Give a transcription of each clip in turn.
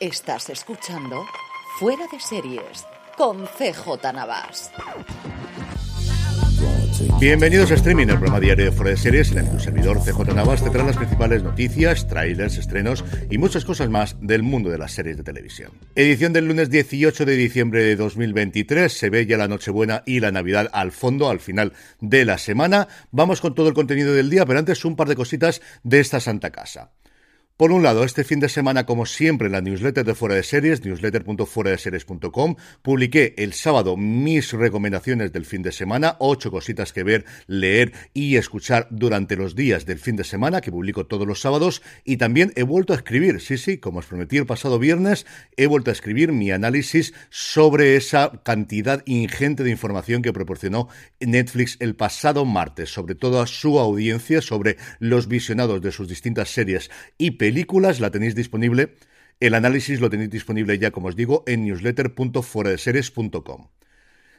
Estás escuchando Fuera de Series con CJ Navas. Bienvenidos a Streaming, el programa diario de Fuera de Series, en el que tu servidor CJ Navas te trae las principales noticias, trailers, estrenos y muchas cosas más del mundo de las series de televisión. Edición del lunes 18 de diciembre de 2023, se ve ya la Nochebuena y la Navidad al fondo, al final de la semana. Vamos con todo el contenido del día, pero antes un par de cositas de esta santa casa. Por un lado, este fin de semana, como siempre, en la newsletter de Fuera de Series, newsletter.fueradeseries.com, publiqué el sábado mis recomendaciones del fin de semana, ocho cositas que ver, leer y escuchar durante los días del fin de semana, que publico todos los sábados, y también he vuelto a escribir, sí, sí, como os prometí el pasado viernes, he vuelto a escribir mi análisis sobre esa cantidad ingente de información que proporcionó Netflix el pasado martes, sobre toda su audiencia, sobre los visionados de sus distintas series y películas películas la tenéis disponible. El análisis lo tenéis disponible ya, como os digo, en newsletter.fueradeseries.com.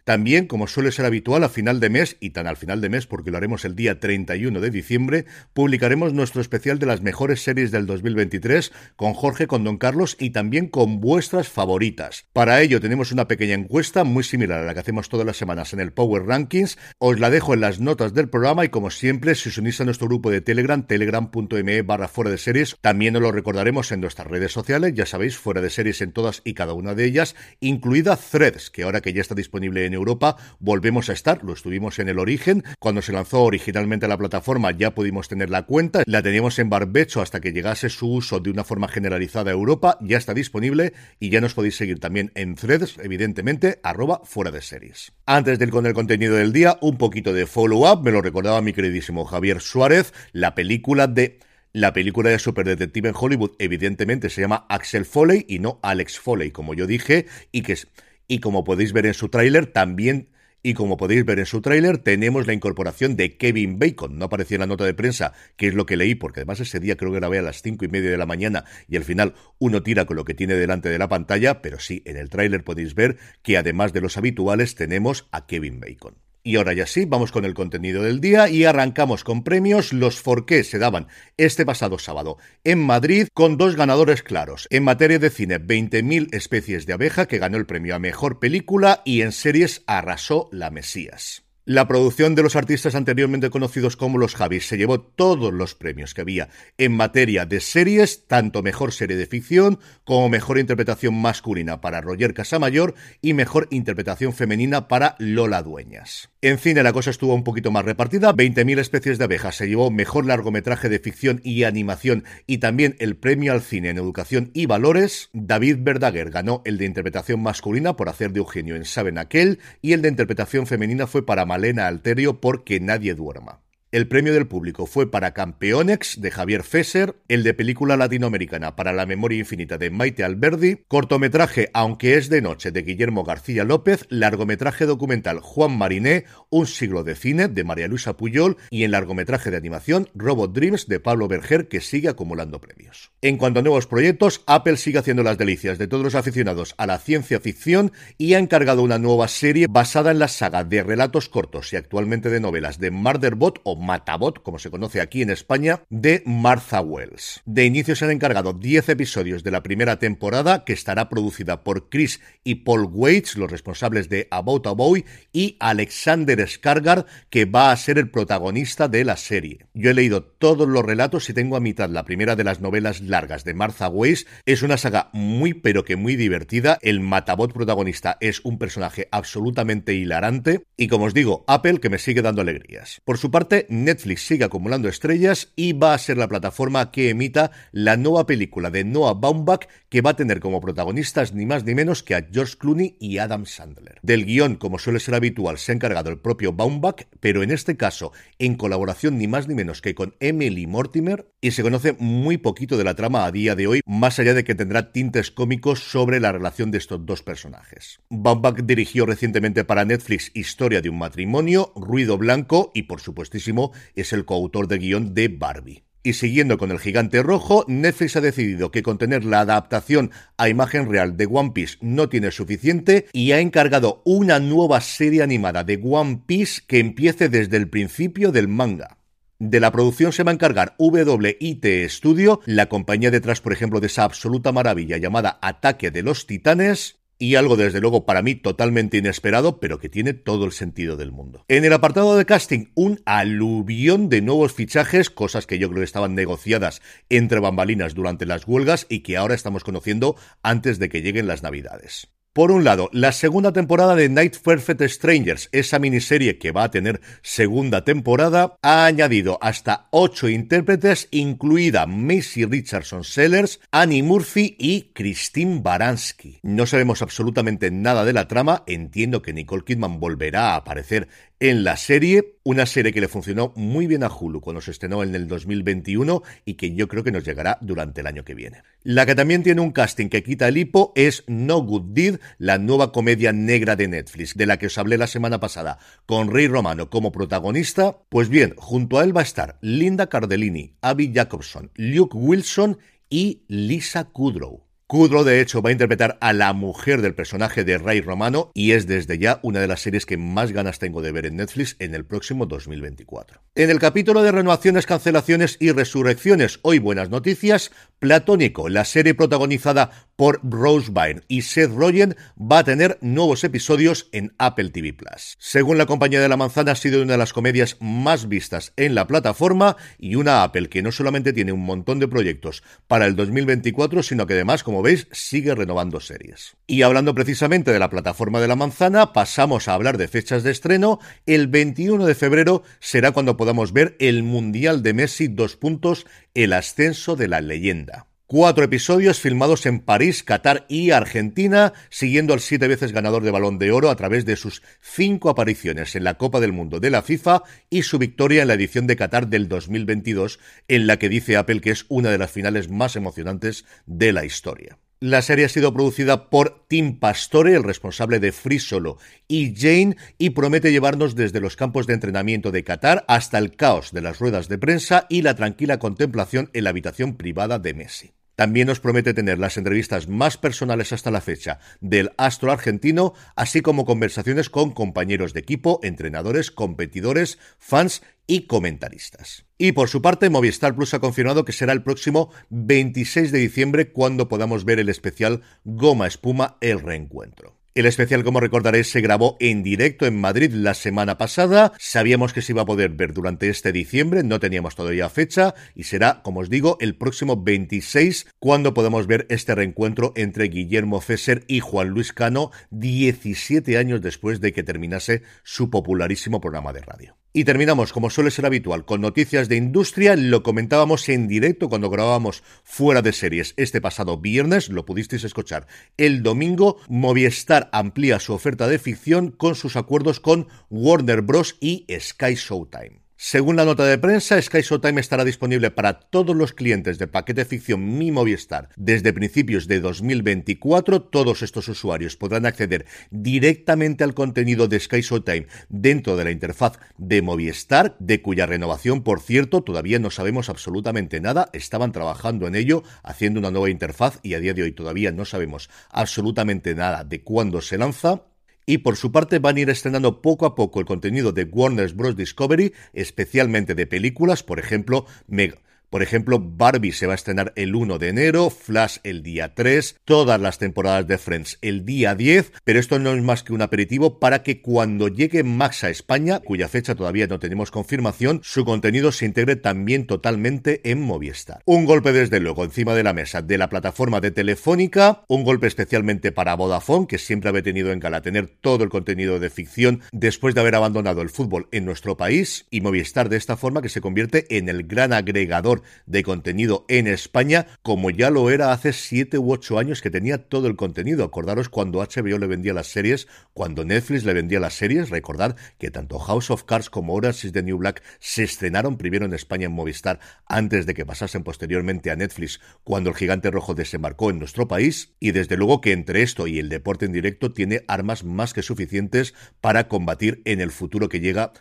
También, como suele ser habitual, a final de mes, y tan al final de mes porque lo haremos el día 31 de diciembre, publicaremos nuestro especial de las mejores series del 2023 con Jorge, con Don Carlos y también con vuestras favoritas. Para ello tenemos una pequeña encuesta muy similar a la que hacemos todas las semanas en el Power Rankings. Os la dejo en las notas del programa y como siempre, si os unís a nuestro grupo de Telegram, telegram.me barra fuera de series, también os lo recordaremos en nuestras redes sociales, ya sabéis, fuera de series en todas y cada una de ellas, incluida Threads, que ahora que ya está disponible en Europa volvemos a estar, lo estuvimos en el origen, cuando se lanzó originalmente la plataforma ya pudimos tener la cuenta, la teníamos en barbecho hasta que llegase su uso de una forma generalizada a Europa, ya está disponible y ya nos podéis seguir también en threads, evidentemente, arroba fuera de series. Antes del con el contenido del día, un poquito de follow-up, me lo recordaba mi queridísimo Javier Suárez, la película de... La película de Superdetective en Hollywood evidentemente se llama Axel Foley y no Alex Foley, como yo dije, y que es y como podéis ver en su tráiler, también y como podéis ver en su tráiler, tenemos la incorporación de Kevin Bacon. No apareció en la nota de prensa, que es lo que leí, porque además ese día creo que grabé a las cinco y media de la mañana y al final uno tira con lo que tiene delante de la pantalla, pero sí, en el tráiler podéis ver que además de los habituales tenemos a Kevin Bacon. Y ahora ya sí, vamos con el contenido del día y arrancamos con premios. Los Forqué se daban este pasado sábado en Madrid con dos ganadores claros. En materia de cine, 20.000 especies de abeja que ganó el premio a mejor película y en series arrasó La Mesías. La producción de los artistas anteriormente conocidos como los Javis se llevó todos los premios que había en materia de series, tanto mejor serie de ficción como mejor interpretación masculina para Roger Casamayor y mejor interpretación femenina para Lola Dueñas. En cine la cosa estuvo un poquito más repartida, 20.000 especies de abejas se llevó mejor largometraje de ficción y animación y también el premio al cine en educación y valores. David Verdaguer ganó el de interpretación masculina por hacer de Eugenio en Saben Aquel y el de interpretación femenina fue para Malena Alterio porque nadie duerma. El premio del público fue para Campeonex de Javier Fesser, el de película latinoamericana para La memoria infinita de Maite Alberdi, cortometraje Aunque es de noche de Guillermo García López, largometraje documental Juan Mariné, Un siglo de cine de María Luisa Puyol y en largometraje de animación Robot Dreams de Pablo Berger que sigue acumulando premios. En cuanto a nuevos proyectos, Apple sigue haciendo las delicias de todos los aficionados a la ciencia ficción y ha encargado una nueva serie basada en la saga de relatos cortos y actualmente de novelas de Murderbot o Matabot, como se conoce aquí en España, de Martha Wells. De inicio se han encargado 10 episodios de la primera temporada, que estará producida por Chris y Paul Waits, los responsables de About a Boy, y Alexander Skargar, que va a ser el protagonista de la serie. Yo he leído todos los relatos y tengo a mitad la primera de las novelas largas de Martha Weiss. Es una saga muy pero que muy divertida. El Matabot protagonista es un personaje absolutamente hilarante y como os digo, Apple que me sigue dando alegrías. Por su parte, Netflix sigue acumulando estrellas y va a ser la plataforma que emita la nueva película de Noah Baumbach que va a tener como protagonistas ni más ni menos que a George Clooney y Adam Sandler. Del guion, como suele ser habitual, se ha encargado el propio Baumbach, pero en este caso en colaboración ni más ni menos que con Emily Mortimer y se conoce muy poquito de la trama a día de hoy, más allá de que tendrá tintes cómicos sobre la relación de estos dos personajes. Baumbach dirigió recientemente para Netflix Historia de un matrimonio, Ruido Blanco y por supuestísimo es el coautor de guion de Barbie. Y siguiendo con el gigante rojo, Netflix ha decidido que contener la adaptación a imagen real de One Piece no tiene suficiente y ha encargado una nueva serie animada de One Piece que empiece desde el principio del manga. De la producción se va a encargar WIT Studio, la compañía detrás, por ejemplo, de esa absoluta maravilla llamada Ataque de los Titanes, y algo desde luego para mí totalmente inesperado, pero que tiene todo el sentido del mundo. En el apartado de casting, un aluvión de nuevos fichajes, cosas que yo creo que estaban negociadas entre bambalinas durante las huelgas y que ahora estamos conociendo antes de que lleguen las navidades. Por un lado, la segunda temporada de Night Perfect Strangers, esa miniserie que va a tener segunda temporada, ha añadido hasta ocho intérpretes, incluida Macy Richardson Sellers, Annie Murphy y Christine Baranski. No sabemos absolutamente nada de la trama, entiendo que Nicole Kidman volverá a aparecer en la serie, una serie que le funcionó muy bien a Hulu cuando se estrenó en el 2021 y que yo creo que nos llegará durante el año que viene. La que también tiene un casting que quita el hipo es No Good Deed, la nueva comedia negra de Netflix, de la que os hablé la semana pasada, con Rey Romano como protagonista. Pues bien, junto a él va a estar Linda Cardellini, Abby Jacobson, Luke Wilson y Lisa Kudrow. Kudrow, de hecho, va a interpretar a la mujer del personaje de Ray Romano y es desde ya una de las series que más ganas tengo de ver en Netflix en el próximo 2024. En el capítulo de renovaciones, cancelaciones y resurrecciones, hoy buenas noticias, Platónico, la serie protagonizada por Rose Byrne y Seth Rogen, va a tener nuevos episodios en Apple TV Plus. Según la compañía de la manzana, ha sido una de las comedias más vistas en la plataforma y una Apple que no solamente tiene un montón de proyectos para el 2024, sino que además, veis, sigue renovando series. Y hablando precisamente de la plataforma de la manzana, pasamos a hablar de fechas de estreno. El 21 de febrero será cuando podamos ver el Mundial de Messi dos puntos, el ascenso de la leyenda. Cuatro episodios filmados en París, Qatar y Argentina, siguiendo al siete veces ganador de balón de oro a través de sus cinco apariciones en la Copa del Mundo de la FIFA y su victoria en la edición de Qatar del 2022, en la que dice Apple que es una de las finales más emocionantes de la historia. La serie ha sido producida por Tim Pastore, el responsable de Free Solo, y Jane, y promete llevarnos desde los campos de entrenamiento de Qatar hasta el caos de las ruedas de prensa y la tranquila contemplación en la habitación privada de Messi. También nos promete tener las entrevistas más personales hasta la fecha del astro argentino, así como conversaciones con compañeros de equipo, entrenadores, competidores, fans y comentaristas. Y por su parte, Movistar Plus ha confirmado que será el próximo 26 de diciembre cuando podamos ver el especial Goma Espuma El Reencuentro. El especial, como recordaréis, se grabó en directo en Madrid la semana pasada. Sabíamos que se iba a poder ver durante este diciembre, no teníamos todavía fecha y será, como os digo, el próximo 26 cuando podamos ver este reencuentro entre Guillermo Fesser y Juan Luis Cano 17 años después de que terminase su popularísimo programa de radio. Y terminamos, como suele ser habitual, con noticias de industria. Lo comentábamos en directo cuando grabábamos fuera de series este pasado viernes, lo pudisteis escuchar. El domingo, Movistar amplía su oferta de ficción con sus acuerdos con Warner Bros. y Sky Showtime. Según la nota de prensa, Sky Showtime estará disponible para todos los clientes de paquete ficción Mi Movistar desde principios de 2024. Todos estos usuarios podrán acceder directamente al contenido de Sky Showtime dentro de la interfaz de Movistar, de cuya renovación, por cierto, todavía no sabemos absolutamente nada. Estaban trabajando en ello, haciendo una nueva interfaz y a día de hoy todavía no sabemos absolutamente nada de cuándo se lanza. Y por su parte van a ir estrenando poco a poco el contenido de Warner Bros. Discovery, especialmente de películas, por ejemplo, Mega por ejemplo, Barbie se va a estrenar el 1 de enero, Flash el día 3, todas las temporadas de Friends el día 10, pero esto no es más que un aperitivo para que cuando llegue Max a España, cuya fecha todavía no tenemos confirmación, su contenido se integre también totalmente en Movistar. Un golpe desde luego encima de la mesa de la plataforma de Telefónica, un golpe especialmente para Vodafone, que siempre había tenido en gala tener todo el contenido de ficción después de haber abandonado el fútbol en nuestro país, y Movistar de esta forma que se convierte en el gran agregador de contenido en España, como ya lo era hace 7 u 8 años que tenía todo el contenido. Acordaros cuando HBO le vendía las series, cuando Netflix le vendía las series, recordad que tanto House of Cards como Orange the New Black se estrenaron primero en España en Movistar antes de que pasasen posteriormente a Netflix cuando el gigante rojo desembarcó en nuestro país y desde luego que entre esto y el deporte en directo tiene armas más que suficientes para combatir en el futuro que llega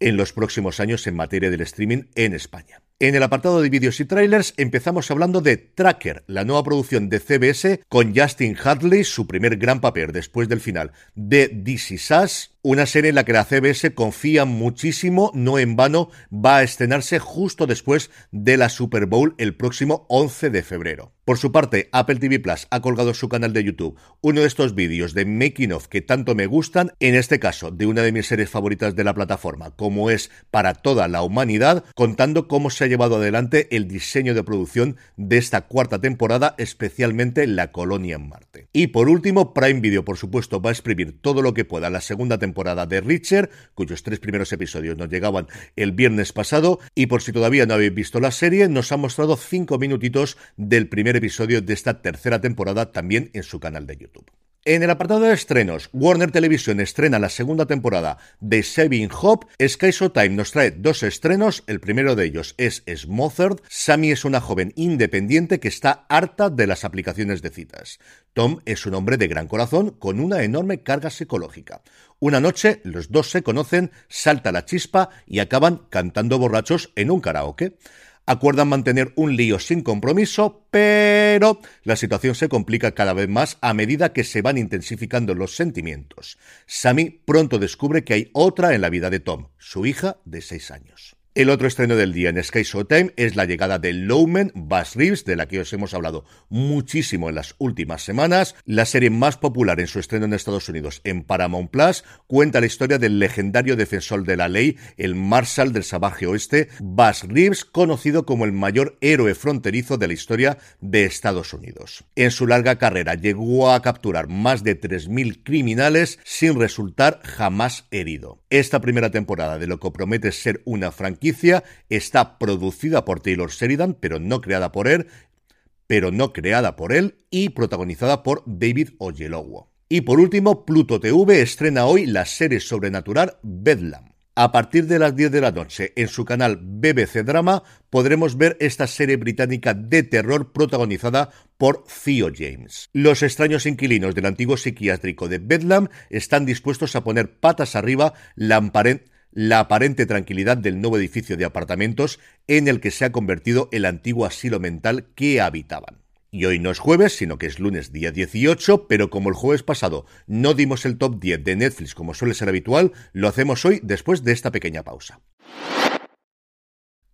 en los próximos años en materia del streaming en España. En el apartado de vídeos y trailers empezamos hablando de Tracker, la nueva producción de CBS con Justin Hadley, su primer gran papel después del final de DC Sass, una serie en la que la CBS confía muchísimo, no en vano, va a estrenarse justo después de la Super Bowl el próximo 11 de febrero. Por su parte, Apple TV Plus ha colgado su canal de YouTube uno de estos vídeos de making of que tanto me gustan, en este caso de una de mis series favoritas de la plataforma, como es Para toda la humanidad, contando cómo se llevado adelante el diseño de producción de esta cuarta temporada, especialmente La Colonia en Marte. Y por último, Prime Video, por supuesto, va a exprimir todo lo que pueda la segunda temporada de Richard, cuyos tres primeros episodios nos llegaban el viernes pasado, y por si todavía no habéis visto la serie, nos ha mostrado cinco minutitos del primer episodio de esta tercera temporada también en su canal de YouTube. En el apartado de estrenos, Warner Television estrena la segunda temporada de Saving Hope. Sky Showtime nos trae dos estrenos. El primero de ellos es Smothered. Sammy es una joven independiente que está harta de las aplicaciones de citas. Tom es un hombre de gran corazón con una enorme carga psicológica. Una noche los dos se conocen, salta la chispa y acaban cantando borrachos en un karaoke acuerdan mantener un lío sin compromiso, pero la situación se complica cada vez más a medida que se van intensificando los sentimientos. Sammy pronto descubre que hay otra en la vida de Tom, su hija de seis años. El otro estreno del día en Sky Showtime es la llegada de Lowman Bass Reeves, de la que os hemos hablado muchísimo en las últimas semanas. La serie más popular en su estreno en Estados Unidos en Paramount Plus cuenta la historia del legendario defensor de la ley, el Marshal del Salvaje Oeste, Bass Reeves, conocido como el mayor héroe fronterizo de la historia de Estados Unidos. En su larga carrera llegó a capturar más de 3.000 criminales sin resultar jamás herido. Esta primera temporada de lo que promete ser una franquicia está producida por Taylor Sheridan, pero no creada por él, pero no creada por él y protagonizada por David Oyelowo. Y por último, Pluto TV estrena hoy la serie sobrenatural Bedlam. A partir de las 10 de la noche en su canal BBC Drama podremos ver esta serie británica de terror protagonizada por Theo James. Los extraños inquilinos del antiguo psiquiátrico de Bedlam están dispuestos a poner patas arriba la, la aparente tranquilidad del nuevo edificio de apartamentos en el que se ha convertido el antiguo asilo mental que habitaban. Y hoy no es jueves, sino que es lunes día 18, pero como el jueves pasado no dimos el top 10 de Netflix como suele ser habitual, lo hacemos hoy después de esta pequeña pausa.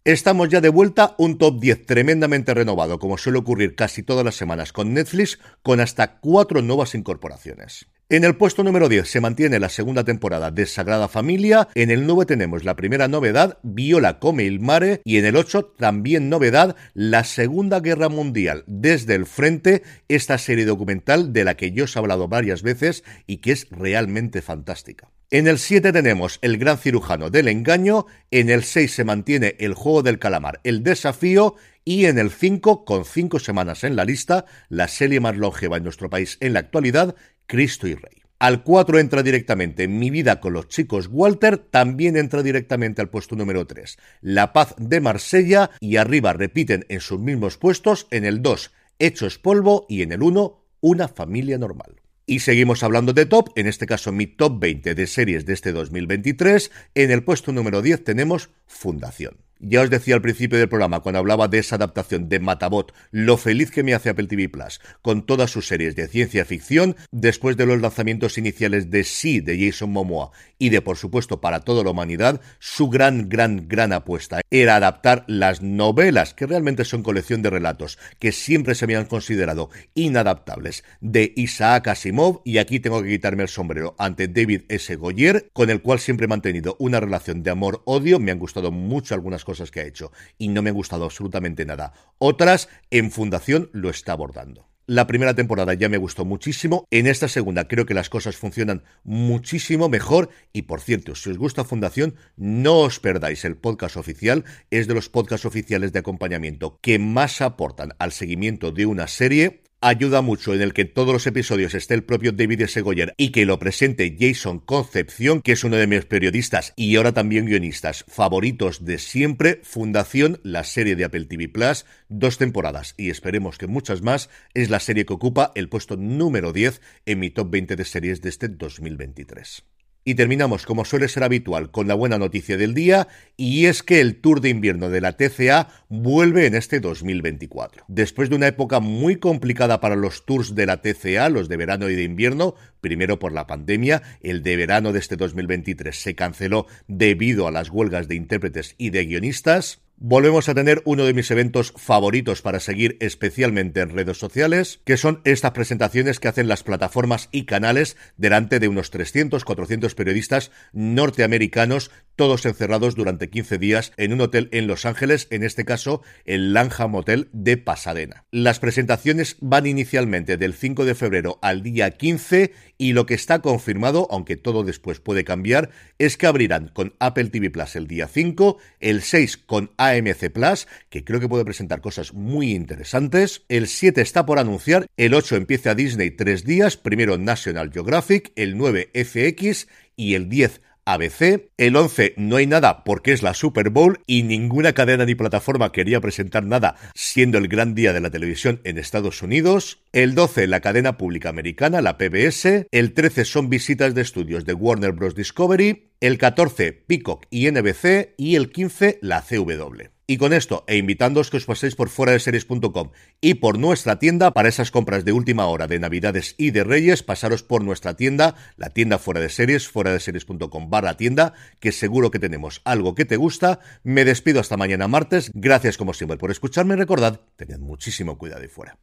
Estamos ya de vuelta, un top 10 tremendamente renovado, como suele ocurrir casi todas las semanas con Netflix, con hasta cuatro nuevas incorporaciones. En el puesto número 10 se mantiene la segunda temporada de Sagrada Familia, en el 9 tenemos la primera novedad, Viola come il mare, y en el 8 también novedad, la Segunda Guerra Mundial desde el frente, esta serie documental de la que yo os he hablado varias veces y que es realmente fantástica. En el 7 tenemos El gran cirujano del engaño, en el 6 se mantiene El juego del calamar, El desafío, y en el 5, con 5 semanas en la lista, la serie más longeva en nuestro país en la actualidad, Cristo y Rey. Al 4 entra directamente Mi vida con los chicos Walter, también entra directamente al puesto número 3, La paz de Marsella, y arriba repiten en sus mismos puestos, en el 2, Hechos polvo, y en el 1, Una familia normal. Y seguimos hablando de top, en este caso mi top 20 de series de este 2023. En el puesto número 10 tenemos Fundación. Ya os decía al principio del programa, cuando hablaba de esa adaptación de Matabot, lo feliz que me hace Apple TV Plus con todas sus series de ciencia ficción, después de los lanzamientos iniciales de Sí de Jason Momoa y de, por supuesto, para toda la humanidad, su gran, gran, gran apuesta era adaptar las novelas, que realmente son colección de relatos, que siempre se habían considerado inadaptables, de Isaac Asimov, y aquí tengo que quitarme el sombrero ante David S. Goyer, con el cual siempre he mantenido una relación de amor-odio, me han gustado mucho algunas cosas que ha hecho y no me ha gustado absolutamente nada. Otras, en Fundación lo está abordando. La primera temporada ya me gustó muchísimo. En esta segunda creo que las cosas funcionan muchísimo mejor. Y por cierto, si os gusta Fundación, no os perdáis el podcast oficial. Es de los podcasts oficiales de acompañamiento que más aportan al seguimiento de una serie ayuda mucho en el que todos los episodios esté el propio David S. Y que lo presente Jason Concepción, que es uno de mis periodistas y ahora también guionistas favoritos de siempre. Fundación, la serie de Apple TV Plus, dos temporadas y esperemos que muchas más, es la serie que ocupa el puesto número 10 en mi top 20 de series de este 2023. Y terminamos, como suele ser habitual, con la buena noticia del día, y es que el Tour de invierno de la TCA vuelve en este 2024. Después de una época muy complicada para los tours de la TCA, los de verano y de invierno, primero por la pandemia, el de verano de este 2023 se canceló debido a las huelgas de intérpretes y de guionistas, volvemos a tener uno de mis eventos favoritos para seguir especialmente en redes sociales, que son estas presentaciones que hacen las plataformas y canales delante de unos 300, 400 periodistas norteamericanos, todos encerrados durante 15 días en un hotel en Los Ángeles, en este caso el Langham Hotel de Pasadena. Las presentaciones van inicialmente del 5 de febrero al día 15 y lo que está confirmado, aunque todo después puede cambiar, es que abrirán con Apple TV Plus el día 5, el 6 con AMC Plus, que creo que puede presentar cosas muy interesantes. El 7 está por anunciar, el 8 empieza Disney tres días, primero National Geographic, el 9 FX y el 10 ABC. El 11 no hay nada porque es la Super Bowl y ninguna cadena ni plataforma quería presentar nada siendo el gran día de la televisión en Estados Unidos. El 12 la cadena pública americana, la PBS. El 13 son visitas de estudios de Warner Bros. Discovery. El 14 Peacock y NBC y el 15 la CW. Y con esto, e invitándoos que os paséis por fuera de series.com y por nuestra tienda para esas compras de última hora de Navidades y de Reyes, pasaros por nuestra tienda, la tienda fuera de series, fuera de series.com barra tienda, que seguro que tenemos algo que te gusta. Me despido hasta mañana martes. Gracias como siempre por escucharme recordad, tened muchísimo cuidado y fuera.